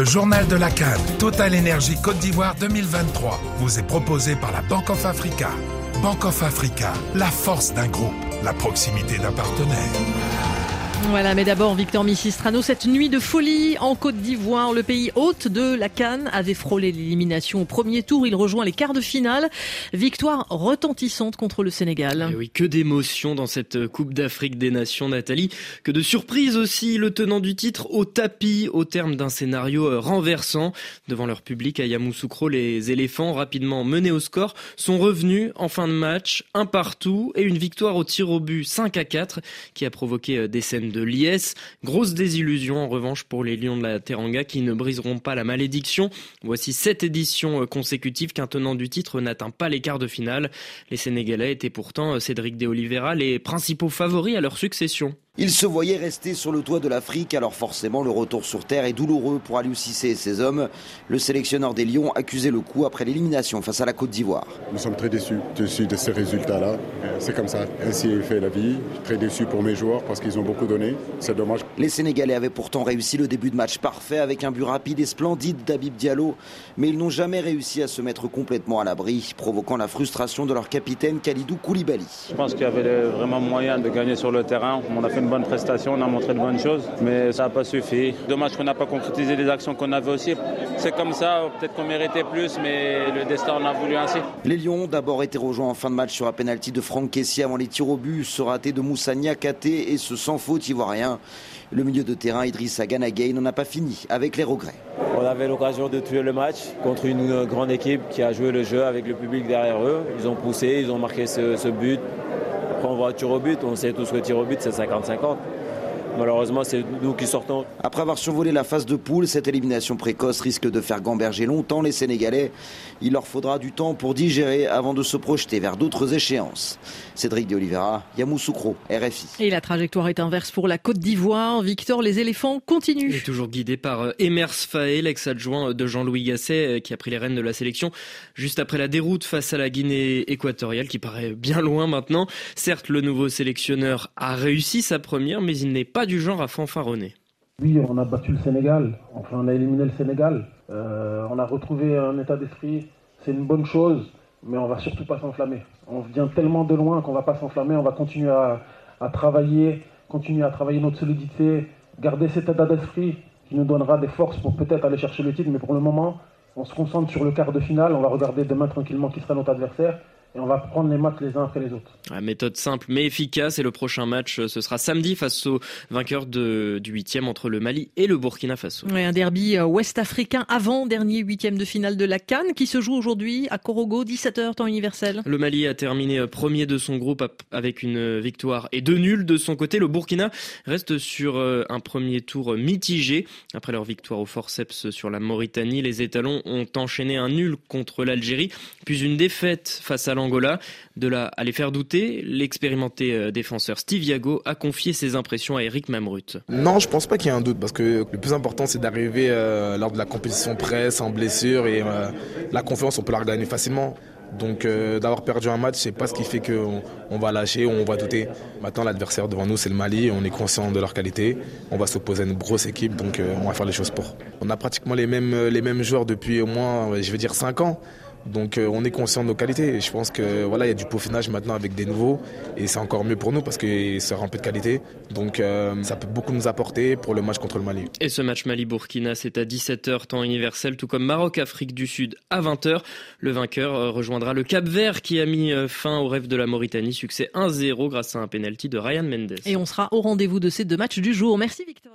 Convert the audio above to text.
Le journal de la Cannes, Total Énergie Côte d'Ivoire 2023, vous est proposé par la Banque of Africa. Banque of Africa, la force d'un groupe, la proximité d'un partenaire. Voilà, mais d'abord, Victor Missistrano, cette nuit de folie en Côte d'Ivoire, le pays hôte de la Cannes avait frôlé l'élimination au premier tour. Il rejoint les quarts de finale. Victoire retentissante contre le Sénégal. Et oui, que d'émotions dans cette Coupe d'Afrique des Nations, Nathalie. Que de surprises aussi, le tenant du titre au tapis au terme d'un scénario euh, renversant. Devant leur public à Yamoussoukro, les éléphants, rapidement menés au score, sont revenus en fin de match, un partout et une victoire au tir au but 5 à 4 qui a provoqué euh, des scènes de liesse. Grosse désillusion en revanche pour les Lions de la Teranga qui ne briseront pas la malédiction. Voici sept éditions euh, consécutives qu'un tenant du titre n'atteint pas les quarts de finale. Les Sénégalais étaient pourtant, euh, Cédric De Oliveira, les principaux favoris à leur succession. Il se voyait rester sur le toit de l'Afrique, alors forcément le retour sur terre est douloureux pour Aliou Cissé et ses hommes. Le sélectionneur des Lions accusait le coup après l'élimination face à la Côte d'Ivoire. Nous sommes très déçus, déçus de ces résultats-là. C'est comme ça, ainsi est fait la vie. Très déçu pour mes joueurs parce qu'ils ont beaucoup donné. C'est dommage. Les Sénégalais avaient pourtant réussi le début de match parfait avec un but rapide et splendide d'Abib Diallo, mais ils n'ont jamais réussi à se mettre complètement à l'abri, provoquant la frustration de leur capitaine Khalidou Koulibaly. Je pense qu'il y avait vraiment moyen de gagner sur le terrain. On a fait une bonne prestation, on a montré de bonnes choses, mais ça n'a pas suffi. Dommage qu'on n'a pas concrétisé les actions qu'on avait aussi. C'est comme ça, peut-être qu'on méritait plus, mais le destin en a voulu ainsi. Les Lions ont d'abord été rejoints en fin de match sur un penalty de Franck Kessier avant les tirs au but, ce raté de Moussa Niakate et ce sans faute ivoirien. Le milieu de terrain Idrissa Ganagay n'en a pas fini avec les regrets. On avait l'occasion de tuer le match contre une grande équipe qui a joué le jeu avec le public derrière eux. Ils ont poussé, ils ont marqué ce, ce but. Après on voit tir au but, on sait tous que tir au but c'est 50-50. Malheureusement, c'est nous qui sortons. Après avoir survolé la phase de poule, cette élimination précoce risque de faire gamberger longtemps les Sénégalais. Il leur faudra du temps pour digérer avant de se projeter vers d'autres échéances. Cédric de Oliveira, Yamoussoukro, RFI. Et la trajectoire est inverse pour la Côte d'Ivoire. Victor, les éléphants continuent. Et toujours guidé par euh, Emers Faé, l'ex-adjoint de Jean-Louis Gasset, euh, qui a pris les rênes de la sélection juste après la déroute face à la Guinée équatoriale, qui paraît bien loin maintenant. Certes, le nouveau sélectionneur a réussi sa première, mais il n'est pas du genre à fanfaronner. Oui, on a battu le Sénégal, enfin on a éliminé le Sénégal. Euh, on a retrouvé un état d'esprit, c'est une bonne chose, mais on va surtout pas s'enflammer. On vient tellement de loin qu'on va pas s'enflammer, on va continuer à, travailler, continuer à travailler notre solidité, garder cet état d'esprit qui nous donnera des forces pour peut-être aller chercher le titre, mais pour le moment, on se concentre sur le quart de finale, on va regarder demain tranquillement qui sera notre adversaire et on va prendre les matchs les uns après les autres. La méthode simple mais efficace et le prochain match euh, ce sera samedi face au vainqueur de, du huitième entre le Mali et le Burkina Faso. Ouais, un derby euh, ouest-africain avant dernier huitième de finale de la Cannes qui se joue aujourd'hui à Korogo 17h temps universel. Le Mali a terminé euh, premier de son groupe avec une victoire et deux nuls de son côté. Le Burkina reste sur un premier tour mitigé après leur victoire au forceps sur la Mauritanie. Les étalons ont enchaîné un nul contre l'Algérie puis une défaite face à Angola. De là à les faire douter, l'expérimenté défenseur Steve Yago a confié ses impressions à Eric Mamrut. Non, je pense pas qu'il y ait un doute parce que le plus important c'est d'arriver euh, lors de la compétition presse en blessure et euh, la confiance on peut la regagner facilement. Donc euh, d'avoir perdu un match, c'est pas ce qui fait qu'on on va lâcher ou on va douter. Maintenant l'adversaire devant nous c'est le Mali, on est conscient de leur qualité, on va s'opposer à une grosse équipe donc euh, on va faire les choses pour. On a pratiquement les mêmes, joueurs depuis au moins je vais dire 5 ans. Donc euh, on est conscient de nos qualités. Et je pense que voilà, il y a du peaufinage maintenant avec des nouveaux et c'est encore mieux pour nous parce que ça remplit de qualité. Donc euh, ça peut beaucoup nous apporter pour le match contre le Mali. Et ce match Mali-Burkina, c'est à 17h temps universel, tout comme Maroc-Afrique du Sud à 20h. Le vainqueur euh, rejoindra le Cap Vert qui a mis fin au rêve de la Mauritanie. Succès 1-0 grâce à un penalty de Ryan Mendes. Et on sera au rendez-vous de ces deux matchs du jour. Merci Victor.